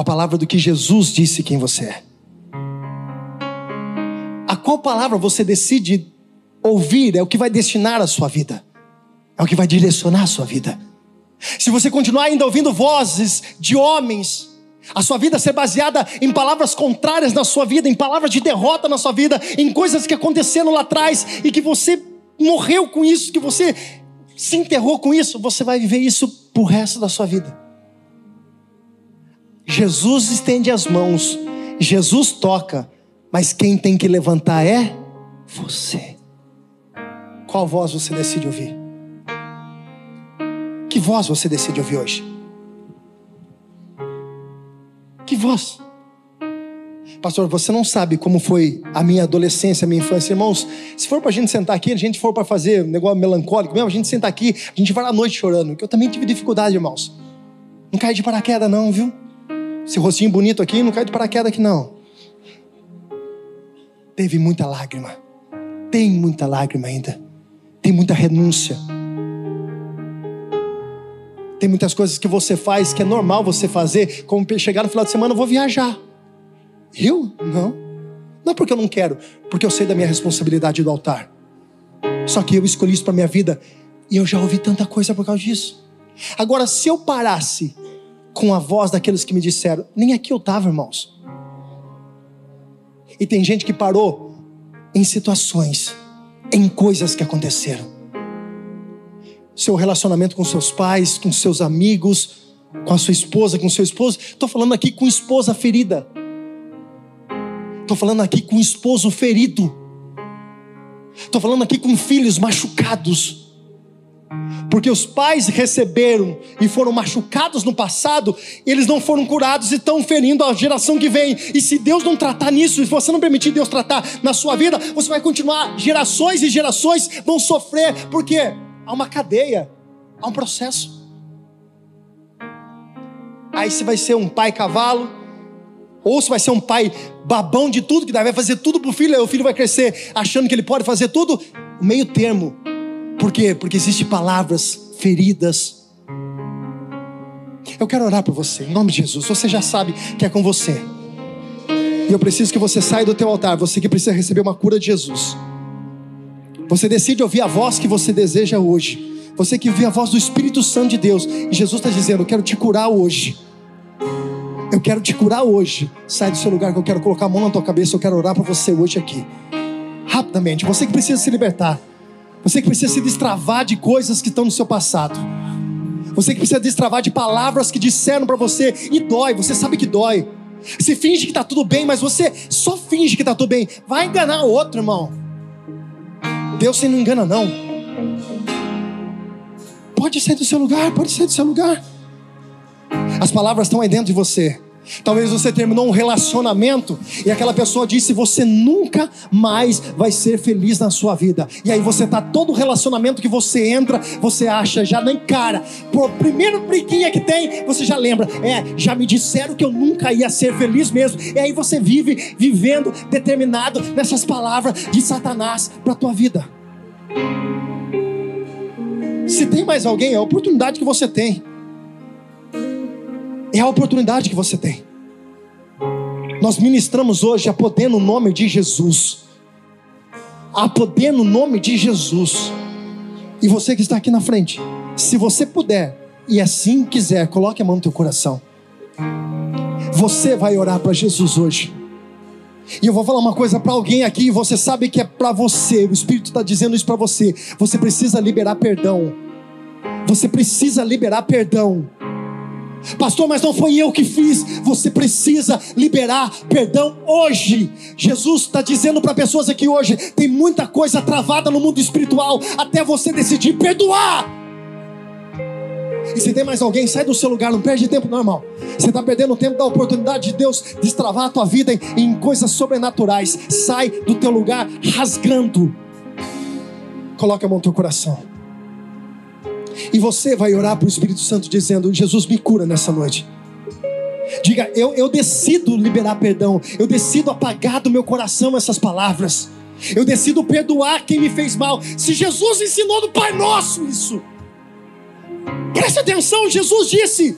A palavra do que Jesus disse quem você é? A qual palavra você decide ouvir é o que vai destinar a sua vida, é o que vai direcionar a sua vida. Se você continuar ainda ouvindo vozes de homens, a sua vida ser baseada em palavras contrárias na sua vida, em palavras de derrota na sua vida, em coisas que aconteceram lá atrás e que você morreu com isso, que você se enterrou com isso, você vai viver isso pro resto da sua vida. Jesus estende as mãos, Jesus toca, mas quem tem que levantar é você. Qual voz você decide ouvir? Que voz você decide ouvir hoje? Que voz? Pastor, você não sabe como foi a minha adolescência, a minha infância. Irmãos, se for para a gente sentar aqui, a gente for para fazer um negócio melancólico mesmo, a gente senta aqui, a gente vai à noite chorando. Que eu também tive dificuldade, irmãos. Não cai de paraquedas, não, viu? Esse rostinho bonito aqui, não cai de paraquedas aqui, não. Teve muita lágrima. Tem muita lágrima ainda. Tem muita renúncia tem muitas coisas que você faz que é normal você fazer, como chegar no final de semana, eu vou viajar. Eu? Não. Não é porque eu não quero, porque eu sei da minha responsabilidade do altar. Só que eu escolhi isso para minha vida e eu já ouvi tanta coisa por causa disso. Agora, se eu parasse com a voz daqueles que me disseram, nem aqui eu estava, irmãos. E tem gente que parou em situações, em coisas que aconteceram seu relacionamento com seus pais, com seus amigos, com a sua esposa, com seu esposo. Estou falando aqui com esposa ferida. Estou falando aqui com esposo ferido. Estou falando aqui com filhos machucados. Porque os pais receberam e foram machucados no passado, eles não foram curados e estão ferindo a geração que vem. E se Deus não tratar nisso, se você não permitir Deus tratar na sua vida, você vai continuar, gerações e gerações vão sofrer. Por quê? Há uma cadeia, há um processo. Aí você vai ser um pai cavalo, ou você vai ser um pai babão de tudo, que vai fazer tudo para o filho, aí o filho vai crescer achando que ele pode fazer tudo. Meio termo. Por quê? Porque existem palavras feridas. Eu quero orar por você, em nome de Jesus. Você já sabe que é com você. E eu preciso que você saia do teu altar, você que precisa receber uma cura de Jesus. Você decide ouvir a voz que você deseja hoje. Você que vê a voz do Espírito Santo de Deus. E Jesus está dizendo: Eu quero te curar hoje. Eu quero te curar hoje. Sai do seu lugar que eu quero colocar a mão na tua cabeça. Eu quero orar para você hoje aqui. Rapidamente. Você que precisa se libertar. Você que precisa se destravar de coisas que estão no seu passado. Você que precisa destravar de palavras que disseram para você e dói. Você sabe que dói. Se finge que está tudo bem, mas você só finge que está tudo bem. Vai enganar o outro, irmão. Deus você não engana, não. Pode ser do seu lugar, pode ser do seu lugar. As palavras estão aí dentro de você. Talvez você terminou um relacionamento e aquela pessoa disse: Você nunca mais vai ser feliz na sua vida. E aí você tá todo relacionamento que você entra, você acha, já nem cara, por primeiro briguinha que tem, você já lembra: É, já me disseram que eu nunca ia ser feliz mesmo. E aí você vive vivendo determinado nessas palavras de Satanás para tua vida. Se tem mais alguém, é a oportunidade que você tem. É a oportunidade que você tem. Nós ministramos hoje a poder no nome de Jesus. A poder no nome de Jesus. E você que está aqui na frente, se você puder e assim quiser, coloque a mão no teu coração. Você vai orar para Jesus hoje. E eu vou falar uma coisa para alguém aqui, você sabe que é para você. O Espírito está dizendo isso para você. Você precisa liberar perdão Você precisa liberar perdão. Pastor, mas não foi eu que fiz. Você precisa liberar perdão hoje. Jesus está dizendo para pessoas aqui hoje: tem muita coisa travada no mundo espiritual até você decidir perdoar. E se tem mais alguém, sai do seu lugar, não perde tempo, não, irmão. Você está perdendo tempo da oportunidade de Deus destravar a tua vida em, em coisas sobrenaturais. Sai do teu lugar rasgando. Coloque a mão no teu coração. E você vai orar para o Espírito Santo dizendo: Jesus me cura nessa noite. Diga, eu, eu decido liberar perdão. Eu decido apagar do meu coração essas palavras. Eu decido perdoar quem me fez mal. Se Jesus ensinou no Pai Nosso isso. Preste atenção, Jesus disse.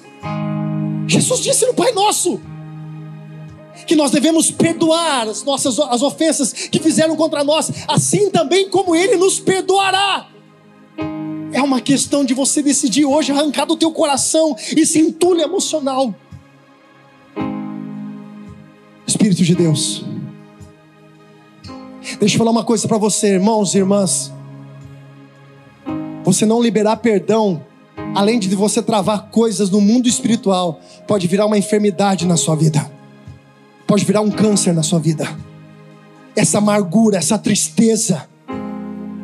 Jesus disse no Pai Nosso que nós devemos perdoar as nossas as ofensas que fizeram contra nós, assim também como Ele nos perdoará. É uma questão de você decidir hoje arrancar do teu coração esse entulho emocional. Espírito de Deus. Deixa eu falar uma coisa para você, irmãos e irmãs. Você não liberar perdão além de você travar coisas no mundo espiritual, pode virar uma enfermidade na sua vida, pode virar um câncer na sua vida. Essa amargura, essa tristeza,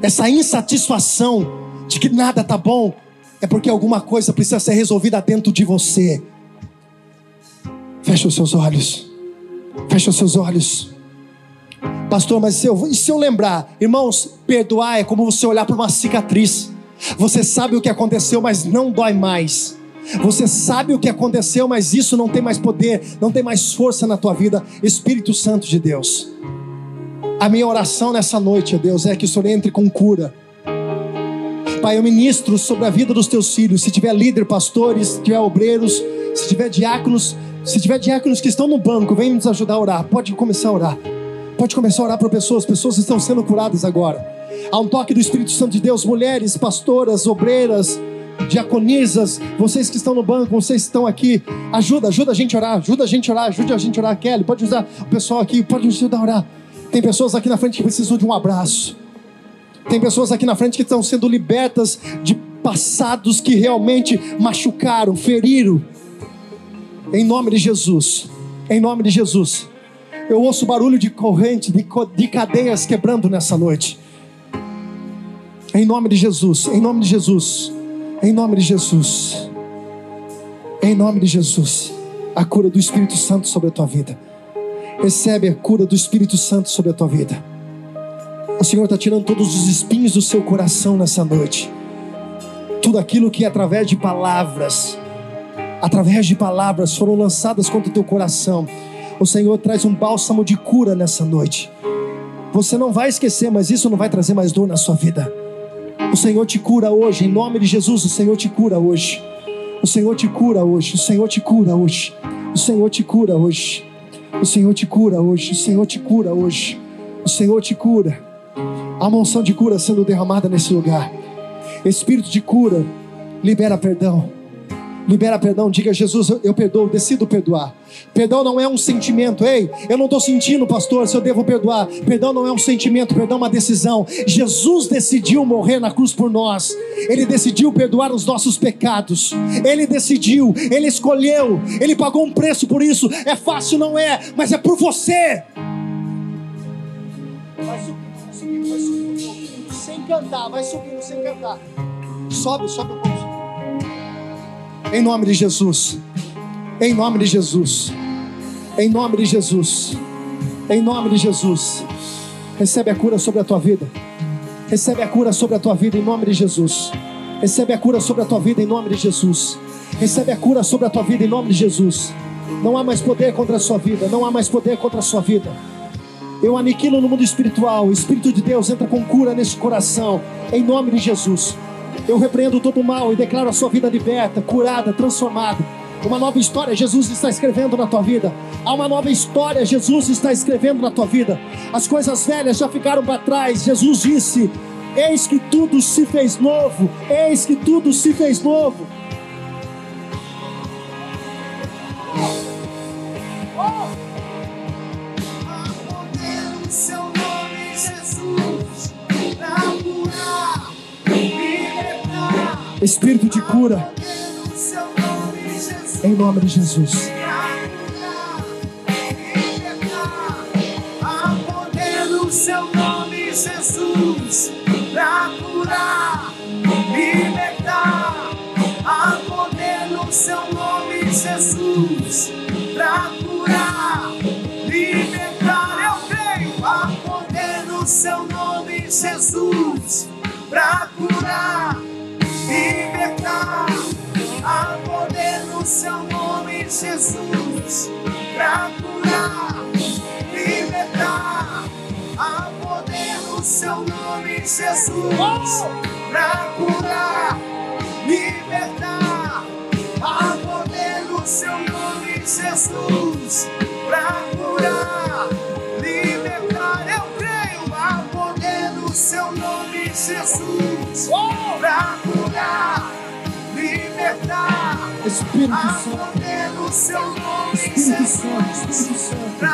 essa insatisfação de que nada tá bom, é porque alguma coisa precisa ser resolvida dentro de você. Feche os seus olhos. Feche os seus olhos. Pastor, mas se eu, se eu lembrar, irmãos, perdoar é como você olhar para uma cicatriz. Você sabe o que aconteceu, mas não dói mais. Você sabe o que aconteceu, mas isso não tem mais poder, não tem mais força na tua vida. Espírito Santo de Deus. A minha oração nessa noite, Deus, é que o Senhor entre com cura. Pai, eu ministro sobre a vida dos teus filhos. Se tiver líder, pastores, se tiver obreiros, se tiver diáconos, se tiver diáconos que estão no banco, vem nos ajudar a orar. Pode começar a orar. Pode começar a orar para pessoas. Pessoas estão sendo curadas agora. Há um toque do Espírito Santo de Deus, mulheres, pastoras, obreiras, diaconisas, vocês que estão no banco, vocês que estão aqui, ajuda, ajuda a gente a orar, ajuda a gente a orar, ajuda a gente a orar, Kelly, pode usar o pessoal aqui, pode nos ajudar a orar. Tem pessoas aqui na frente que precisam de um abraço. Tem pessoas aqui na frente que estão sendo libertas de passados que realmente machucaram, feriram. Em nome de Jesus. Em nome de Jesus. Eu ouço barulho de corrente, de, de cadeias quebrando nessa noite. Em nome de Jesus, em nome de Jesus, em nome de Jesus, em nome de Jesus, a cura do Espírito Santo sobre a tua vida. Recebe a cura do Espírito Santo sobre a tua vida. O Senhor está tirando todos os espinhos do seu coração nessa noite. Tudo aquilo que através de palavras, através de palavras foram lançadas contra o teu coração. O Senhor traz um bálsamo de cura nessa noite. Você não vai esquecer, mas isso não vai trazer mais dor na sua vida. O Senhor te cura hoje, em nome de Jesus, o Senhor te cura hoje. O Senhor te cura hoje, o Senhor te cura hoje. O Senhor te cura hoje. O Senhor te cura hoje, o Senhor te cura hoje. O Senhor te cura. Há uma unção de cura sendo derramada nesse lugar. Espírito de cura, libera perdão libera perdão, diga Jesus, eu, perdoo, decido perdoar. Perdão não é um sentimento, ei, eu não estou sentindo, pastor, se eu devo perdoar. Perdão não é um sentimento, perdão é uma decisão. Jesus decidiu morrer na cruz por nós, ele decidiu perdoar os nossos pecados, ele decidiu, ele escolheu, ele pagou um preço por isso. É fácil, não é, mas é por você. Cantar, vai subindo sem cantar. Sobe, sobe. Em nome de Jesus. Em nome de Jesus. Em nome de Jesus. Em nome de Jesus. Recebe a cura sobre a tua vida. Recebe a cura sobre a tua vida em nome de Jesus. Recebe a cura sobre a tua vida em nome de Jesus. Recebe a cura sobre a tua vida em nome de Jesus. Não há mais poder contra a sua vida. Não há mais poder contra a sua vida. Eu aniquilo no mundo espiritual. O Espírito de Deus entra com cura nesse coração. Em nome de Jesus. Eu repreendo todo o mal e declaro a sua vida liberta, curada, transformada. Uma nova história Jesus está escrevendo na tua vida. Há uma nova história Jesus está escrevendo na tua vida. As coisas velhas já ficaram para trás. Jesus disse: Eis que tudo se fez novo. Eis que tudo se fez novo. Espírito de cura. Em nome de Jesus. seu nome, Jesus, pra curar, libertar. Há poder no seu nome, Jesus, pra curar, libertar. Eu creio, há poder no seu nome, Jesus, pra curar, seu nome, Jesus, pra curar, libertar. Há poder no seu nome, Jesus, pra curar, libertar. Há poder no seu nome, Jesus, pra curar, libertar. Eu creio, há poder no seu nome, Jesus, pra curar, Espírito Santo. poder no seu nome, Espírito Santo. Espírito Santo.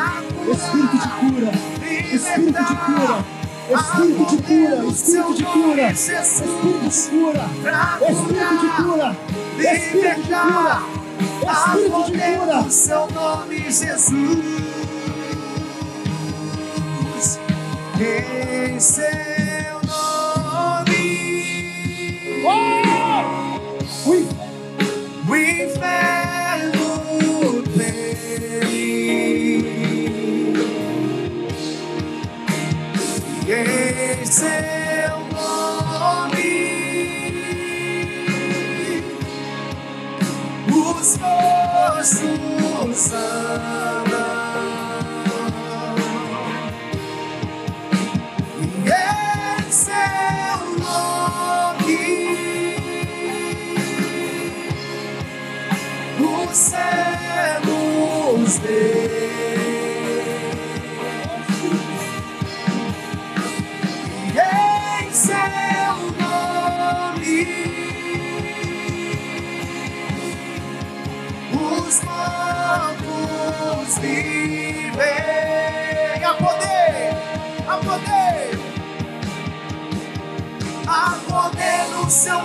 Espírito de cura. Espírito de cura. Espírito de cura. Espírito de cura. Espírito de cura. Espírito de cura. Espírito de cura. Espírito de cura. Seu nome, Jesus. Em O inferno treme. E em seu nome os andam.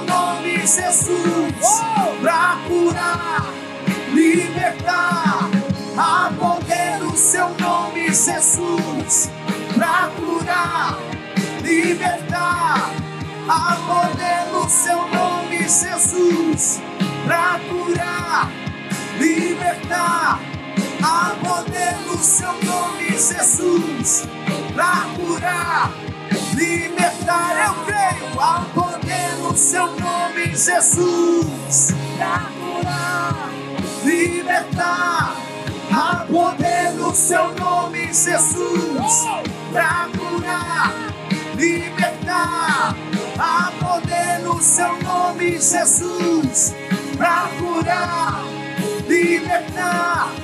Nome, Jesus, pra curar, libertar. A poder no seu nome, Jesus, pra curar, libertar. A poder no seu nome, Jesus, pra curar, libertar. Há poder no seu nome, Jesus, pra curar, libertar. Eu creio, há poder no seu nome, Jesus, seu nome, Jesus, pra curar, libertar. Há poder no seu nome, Jesus, pra curar, libertar.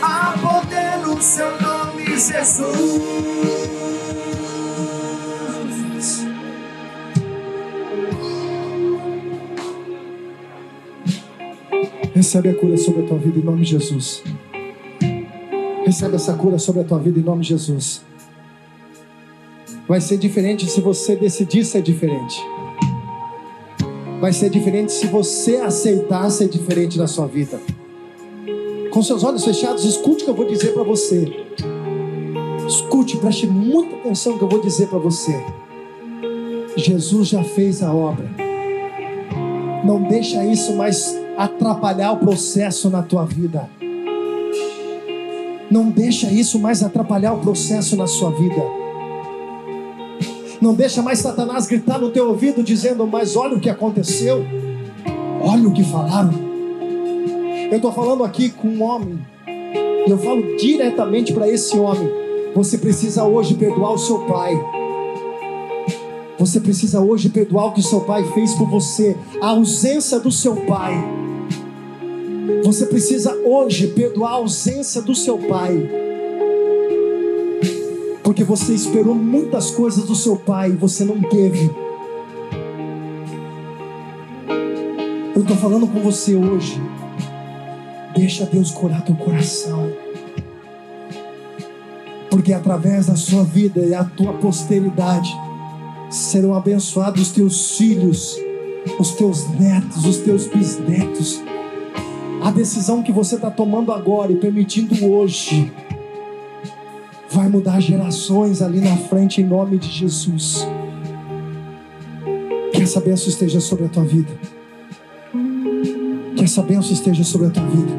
Há poder no seu nome, Jesus. Recebe a cura sobre a tua vida em nome de Jesus. Recebe essa cura sobre a tua vida em nome de Jesus. Vai ser diferente se você decidir ser diferente. Vai ser diferente se você aceitar ser diferente na sua vida. Com seus olhos fechados, escute o que eu vou dizer para você. Escute, preste muita atenção no que eu vou dizer para você. Jesus já fez a obra. Não deixa isso mais atrapalhar o processo na tua vida. Não deixa isso mais atrapalhar o processo na sua vida. Não deixa mais Satanás gritar no teu ouvido dizendo: "Mas olha o que aconteceu. Olha o que falaram". Eu estou falando aqui com um homem. E eu falo diretamente para esse homem. Você precisa hoje perdoar o seu pai. Você precisa hoje perdoar o que seu pai fez por você, a ausência do seu pai. Você precisa hoje perdoar a ausência do seu pai. Porque você esperou muitas coisas do seu pai e você não teve. Eu estou falando com você hoje. Deixa Deus curar teu coração. Porque através da sua vida e a tua posteridade serão abençoados os teus filhos os teus netos, os teus bisnetos. A decisão que você está tomando agora e permitindo hoje vai mudar gerações ali na frente em nome de Jesus. Que essa bênção esteja sobre a tua vida. Que essa bênção esteja sobre a tua vida.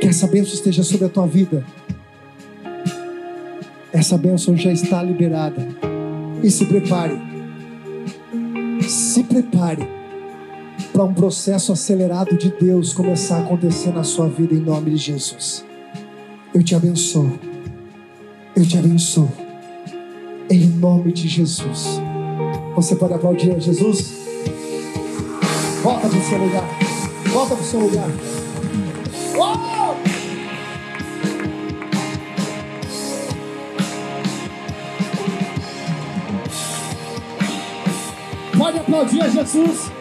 Que essa bênção esteja sobre a tua vida. Essa bênção já está liberada. E se prepare. Se prepare para um processo acelerado de Deus começar a acontecer na sua vida em nome de Jesus. Eu te abençoo. Eu te abençoo. Em nome de Jesus. Você pode aplaudir a Jesus? Volta para o seu lugar. Volta para o seu lugar. Oh! Pode aplaudir a Jesus.